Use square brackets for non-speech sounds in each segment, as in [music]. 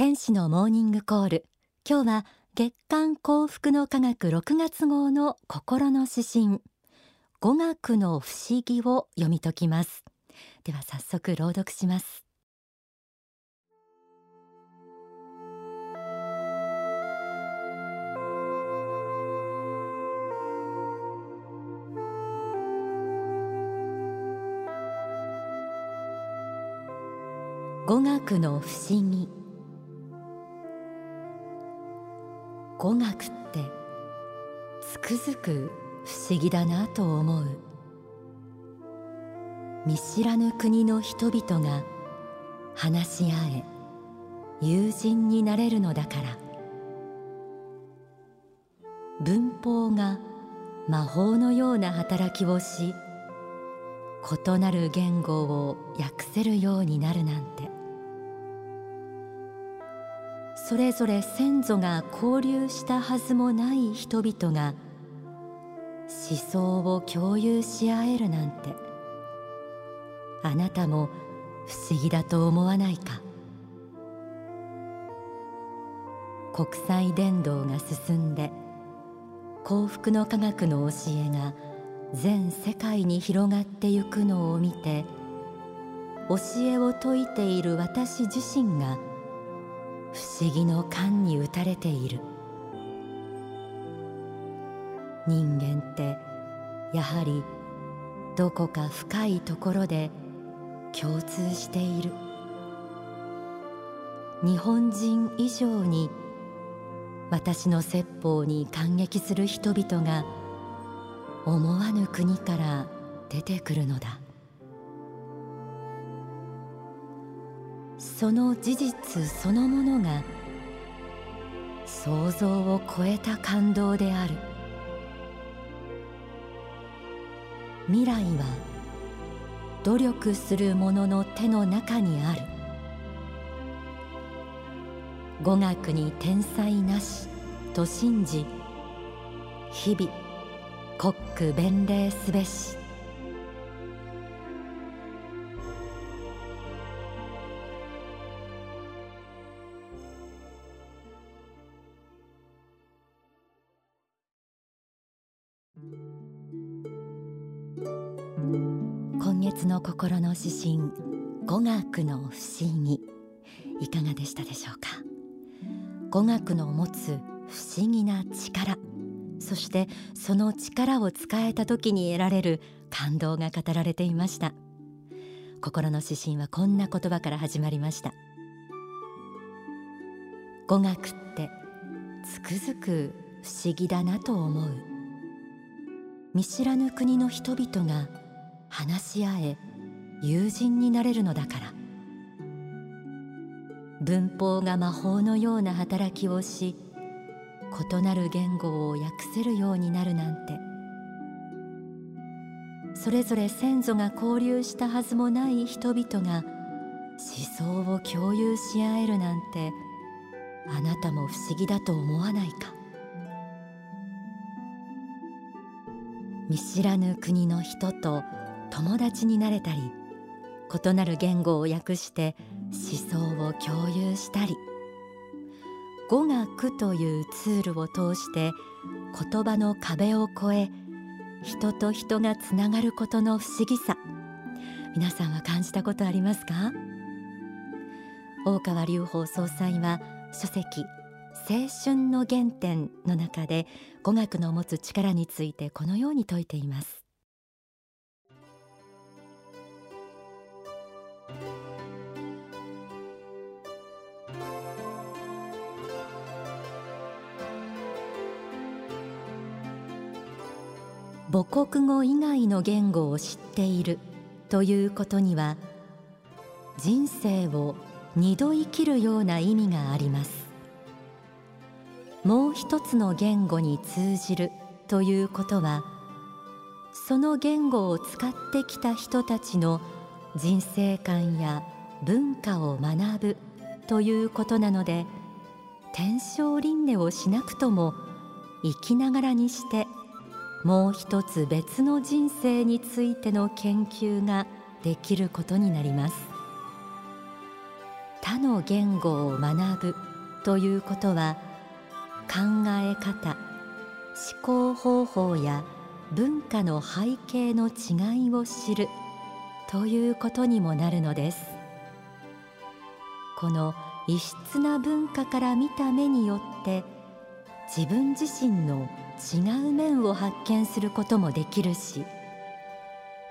天使のモーニングコール。今日は月刊幸福の科学6月号の心の指針。語学の不思議を読み解きます。では早速朗読します。語学の不思議。語学ってつくづく不思議だなと思う。見知らぬ国の人々が話し合え友人になれるのだから。文法が魔法のような働きをし異なる言語を訳せるようになるなんて。それぞれ先祖が交流したはずもない人々が思想を共有し合えるなんてあなたも不思議だと思わないか。国際伝道が進んで幸福の科学の教えが全世界に広がってゆくのを見て教えを説いている私自身が不思議の感に打たれている。人間ってやはりどこか深いところで共通している。日本人以上に私の説法に感激する人々が思わぬ国から出てくるのだ。その事実そのものが想像を超えた感動である。未来は努力する者の手の中にある。語学に天才なしと信じ日々国苦弁礼すべし。心の指針語学の不思議。いかがでしたでしょうか？語学の持つ不思議な力。そしてその力を使えた時に得られる感動が語られていました。心の指針はこんな言葉から始まりました。語学ってつくづく不思議だなと思う。見知らぬ国の人々が話し合え友人になれるのだから。文法が魔法のような働きをし異なる言語を訳せるようになるなんて。それぞれ先祖が交流したはずもない人々が思想を共有し合えるなんてあなたも不思議だと思わないか。見知らぬ国の人と友達になれたり異なる言語を訳して思想を共有したり語学というツールを通して言葉の壁を越え人と人がつながることの不思議さ。皆さんは感じたことありますか？大川隆法総裁は書籍青春の原点の中で語学の持つ力についてこのように説いています。母国語以外の言語を知っているということには人生を二度生きるような意味があります。もう一つの言語に通じるということはその言語を使ってきた人たちの人生観や文化を学ぶということなので天正輪廻をしなくとも生きながらにしてもう一つ別の人生についての研究ができることになります。他の言語を学ぶということは考え方思考方法や文化の背景の違いを知るということにもなるのです。この異質な文化から見た目によって自分自身の違う面を発見することもできるし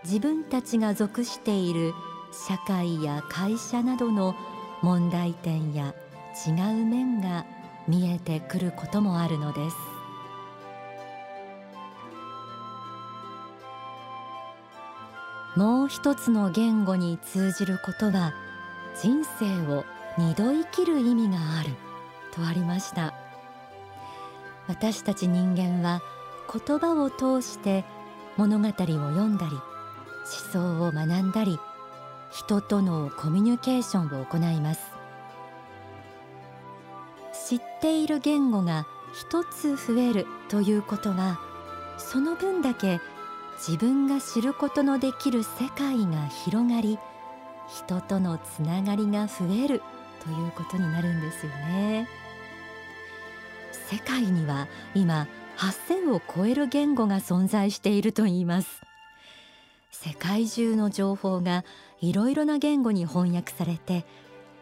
自分たちが属している社会や会社などの問題点や違う面が見えてくることもあるのです。もう一つの言語に通じることは人生を二度生きる意味があるとありました。私たち人間は言葉を通して物語を読んだり思想を学んだり人とのコミュニケーションを行います。知っている言語が一つ増えるということはその分だけ自分が知ることのできる世界が広がり人とのつながりが増えるということになるんですよね。世界には今8000を超える言語が存在しているといいます。世界中の情報がいろいろな言語に翻訳されて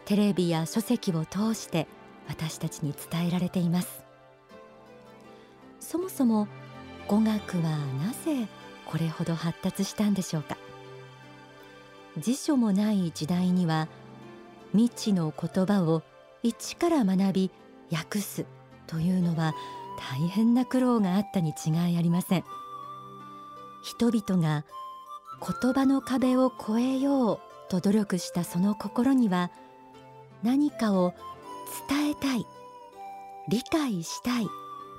テレビや書籍を通して私たちに伝えられています。そもそも語学はなぜこれほど発達したんでしょうか。辞書もない時代には未知の言葉を一から学び訳すというのは大変な苦労があったに違いありません。人々が言葉の壁を越えようと努力したその心には何かを伝えたい理解したい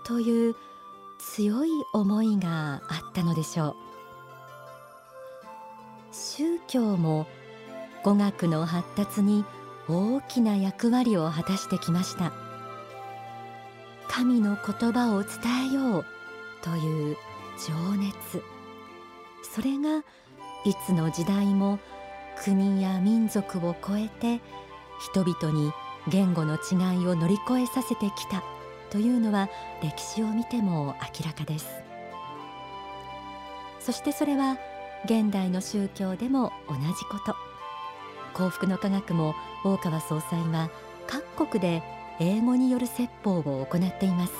という強い思いがあったのでしょう。宗教も語学の発達に大きな役割を果たしてきました。神の言葉を伝えようという情熱。それがいつの時代も国や民族を超えて人々に言語の違いを乗り越えさせてきたというのは歴史を見ても明らかです。そしてそれは現代の宗教でも同じこと。幸福の科学も大川総裁は各国で英語による説法を行っています。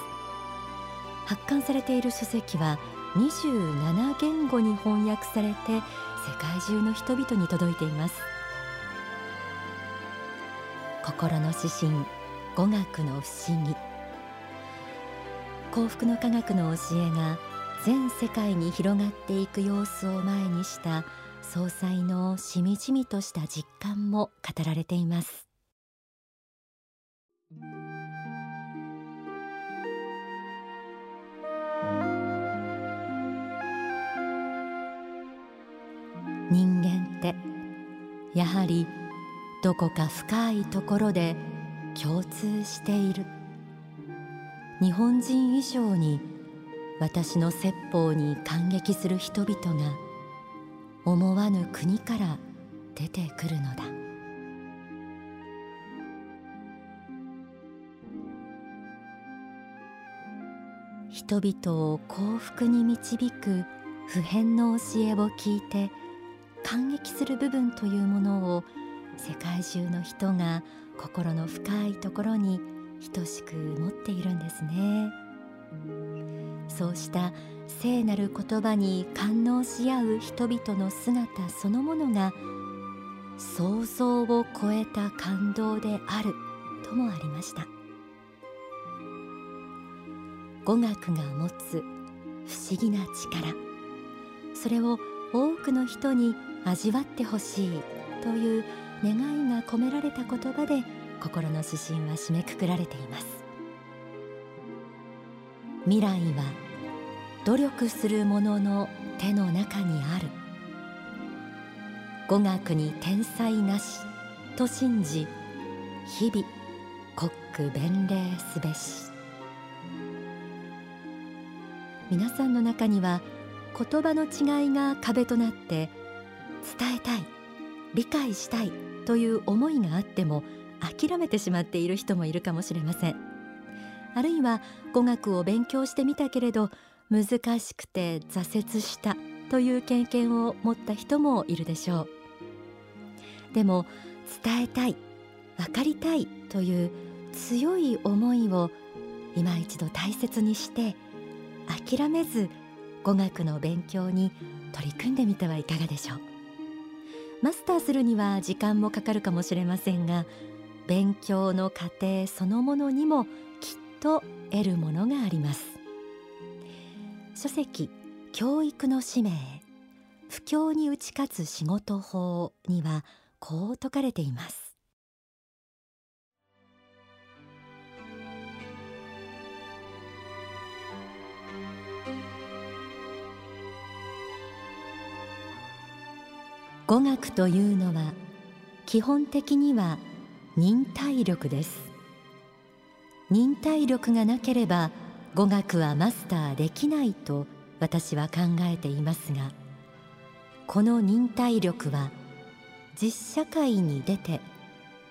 発刊されている書籍は27言語に翻訳されて世界中の人々に届いています。心の指針語学の不思議。幸福の科学の教えが全世界に広がっていく様子を前にした総裁のしみじみとした実感も語られています。人間ってやはりどこか深いところで共通している。日本人以上に私の説法に感激する人々が思わぬ国から出てくるのだ。人々を幸福に導く普遍の教えを聞いて感激する部分というものを世界中の人が心の深いところに等しく持っているんですね。そうした聖なる言葉に感応し合う人々の姿そのものが想像を超えた感動であるともありました。語学が持つ不思議な力それを多くの人に味わってほしいという願いが込められた言葉で心の指針は締めくくられています。未来は努力する者の手の中にある。語学に天才なしと信じ日々コック弁礼すべし。皆さんの中には言葉の違いが壁となって伝えたい理解したいという思いがあっても諦めてしまっている人もいるかもしれません。あるいは語学を勉強してみたけれど難しくて挫折したという経験を持った人もいるでしょう。でも伝えたい分かりたいという強い思いを今一度大切にして諦めず語学の勉強に取り組んでみてはいかがでしょう。マスターするには時間もかかるかもしれませんが勉強の過程そのものにもきっと得るものがあります。書籍教育の使命不況に打ち勝つ仕事法にはこう説かれています。語学というのは基本的には忍耐力です。忍耐力がなければ語学はマスターできないと私は考えていますがこの忍耐力は実社会に出て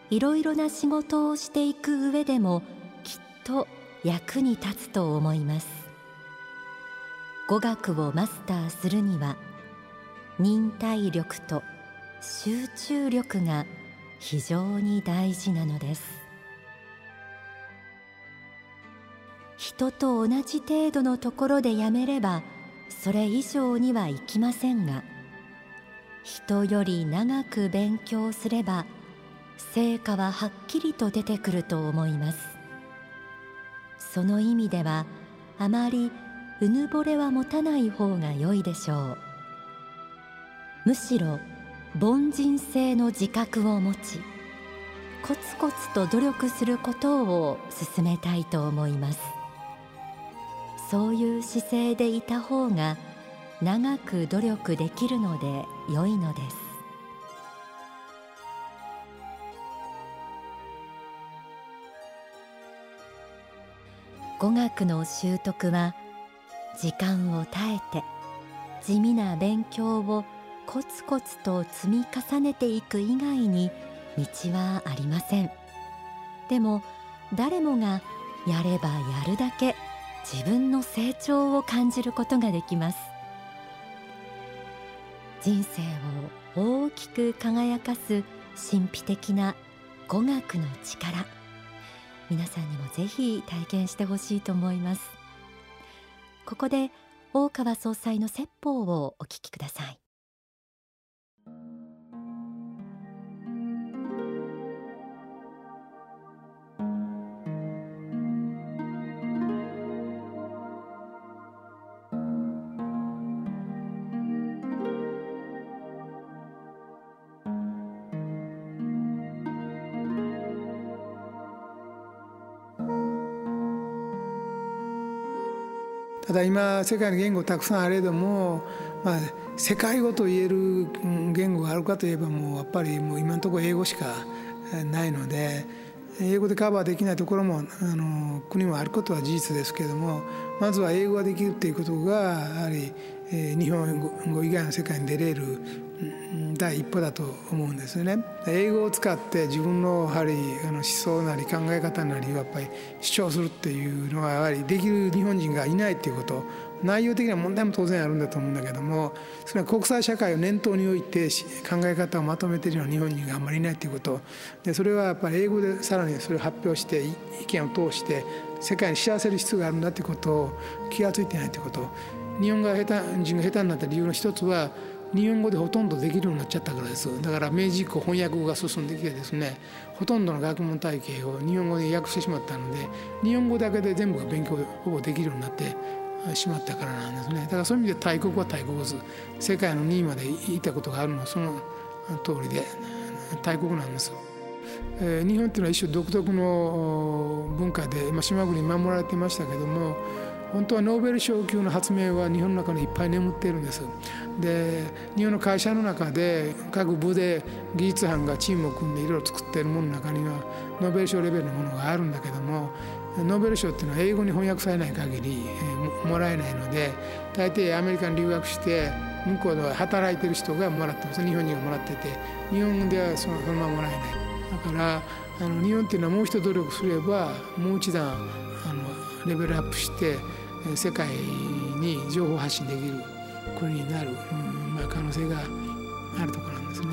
いろいろな仕事をしていく上でもきっと役に立つと思います。語学をマスターするには忍耐力と集中力が非常に大事なのです。人と同じ程度のところでやめればそれ以上にはいきませんが人より長く勉強すれば成果ははっきりと出てくると思います。その意味ではあまりうぬぼれは持たない方が良いでしょう。むしろ凡人性の自覚を持ちコツコツと努力することを進めたいと思います。そういう姿勢でいた方が長く努力できるので良いのです。語学の習得は時間を耐えて地味な勉強をコツコツと積み重ねていく以外に道はありません。でも誰もがやればやるだけ自分の成長を感じることができます。人生を大きく輝かす神秘的な語学の力。皆さんにもぜひ体験してほしいと思います。ここで大川総裁の説法をお聞きください。だ今世界の言語たくさんあれども、まあ、世界語と言える言語があるかといえばもうやっぱりもう今のところ英語しかないので英語でカバーできないところもあの国もあることは事実ですけれどもまずは英語ができるっていうことがやはり、えー、日本語以外の世界に出れる第一歩だと思うんですよね。英語を使って自分のやはりあの思想なり考え方なりをやっぱり主張するっていうのがやはりできる日本人がいないっていうこと。内容的な問題も当然あるんだと思うんだけどもそれは国際社会を念頭に置いて考え方をまとめているような日本人があんまりいないということ。でそれはやっぱり英語でさらにそれを発表して意見を通して世界に知らせる必要があるんだということを気が付いてないということ。日本が下手人が下手になった理由の一つは日本語でほとんどできるようになっちゃったからです。だから明治以降翻訳が進んできてですねほとんどの学問体系を日本語で訳してしまったので日本語だけで全部が勉強ほぼできるようになってしまったからなんですね。だからそういう意味で大国は大国図世界の2位まで言ったことがあるのはその通りで大国なんです。えー、日本っていうのは一種独特の文化で島国に守られてましたけども本当はノーベル賞級の発明は日本の中にいっぱい眠っているんです。で日本の会社の中で各部で技術班がチームを組んでいろいろ作っているものの中にはノーベル賞レベルのものがあるんだけどもノーベル賞っていうのは英語に翻訳されない限り、もらえないので大抵アメリカに留学して向こうでは働いてる人がもらってます。日本人がもらってて日本ではそのそのままもらえない。だからあの日本っていうのはもう一度努力すればもう一段あのレベルアップして世界に情報発信できる国になる、うんまあ、可能性があるところなんですね。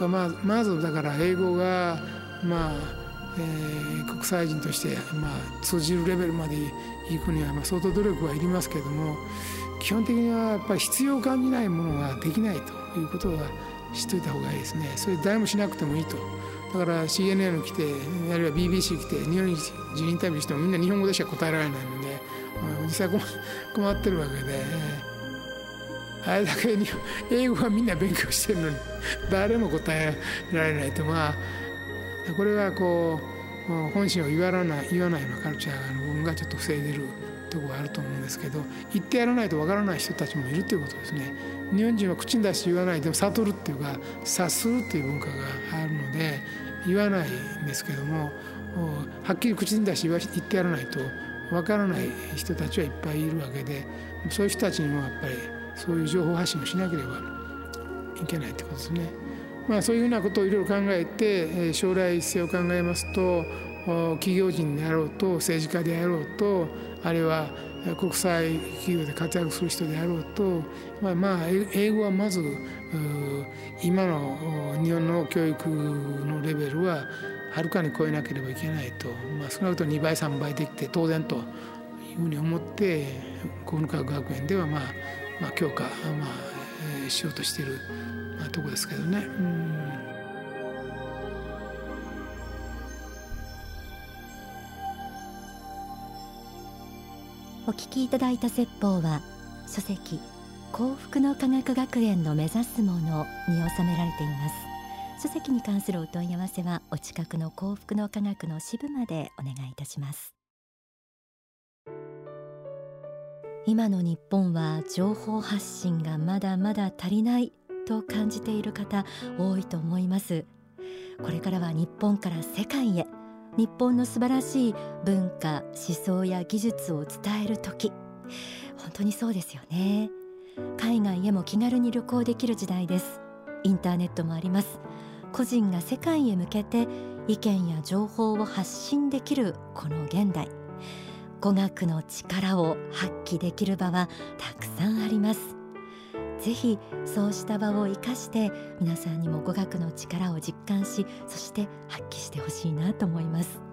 まあ、まずだから英語が、まあえー、国際人として、まあ、通じるレベルまで行くには、まあ、相当努力はいりますけども基本的にはやっぱり必要感じないものができないということは知っておいた方がいいですね。それ誰もしなくてもいいと。だから CNN 来てあるいは BBC 来て日本人インタビューしてもみんな日本語でしか答えられないので、まあ、実際困 [laughs] ってるわけで。あれだけに英語はみんな勉強してるのに [laughs] 誰も答えられないとまあこれはこう本心を言わない言わないようなカルチャーの部分がちょっと防いでるところがあると思うんですけど言ってやらないとわからない人たちもいるということですね。日本人は口に出して言わないでも悟るっていうか察するっていう文化があるので言わないんですけどもはっきり口に出して言ってやらないとわからない人たちはいっぱいいるわけでそういう人たちにもやっぱりそういう情報発信をしなければいけないってことですね。まあ、そういうふうなことをいろいろ考えて将来性を考えますと企業人であろうと政治家であろうとあるいは国際企業で活躍する人であろうと、まあ、まあ英語はまず今の日本の教育のレベルははるかに超えなければいけないと、まあ、少なくとも2倍3倍できて当然というふうに思って国科学学園ではまあまあ、強化、まあ、しようとしている、とこですけどね。うんお聞きいただいた説法は書籍幸福の科学学園の目指すものに収められています。書籍に関するお問い合わせはお近くの幸福の科学の支部までお願いいたします。今の日本は情報発信がまだまだ足りないと感じている方多いと思います。これからは日本から世界へ日本の素晴らしい文化思想や技術を伝える時。本当にそうですよね。海外へも気軽に旅行できる時代です。インターネットもあります。個人が世界へ向けて意見や情報を発信できるこの現代。語学の力を発揮できる場はたくさんあります。ぜひそうした場を生かして皆さんにも語学の力を実感しそして発揮してほしいなと思います。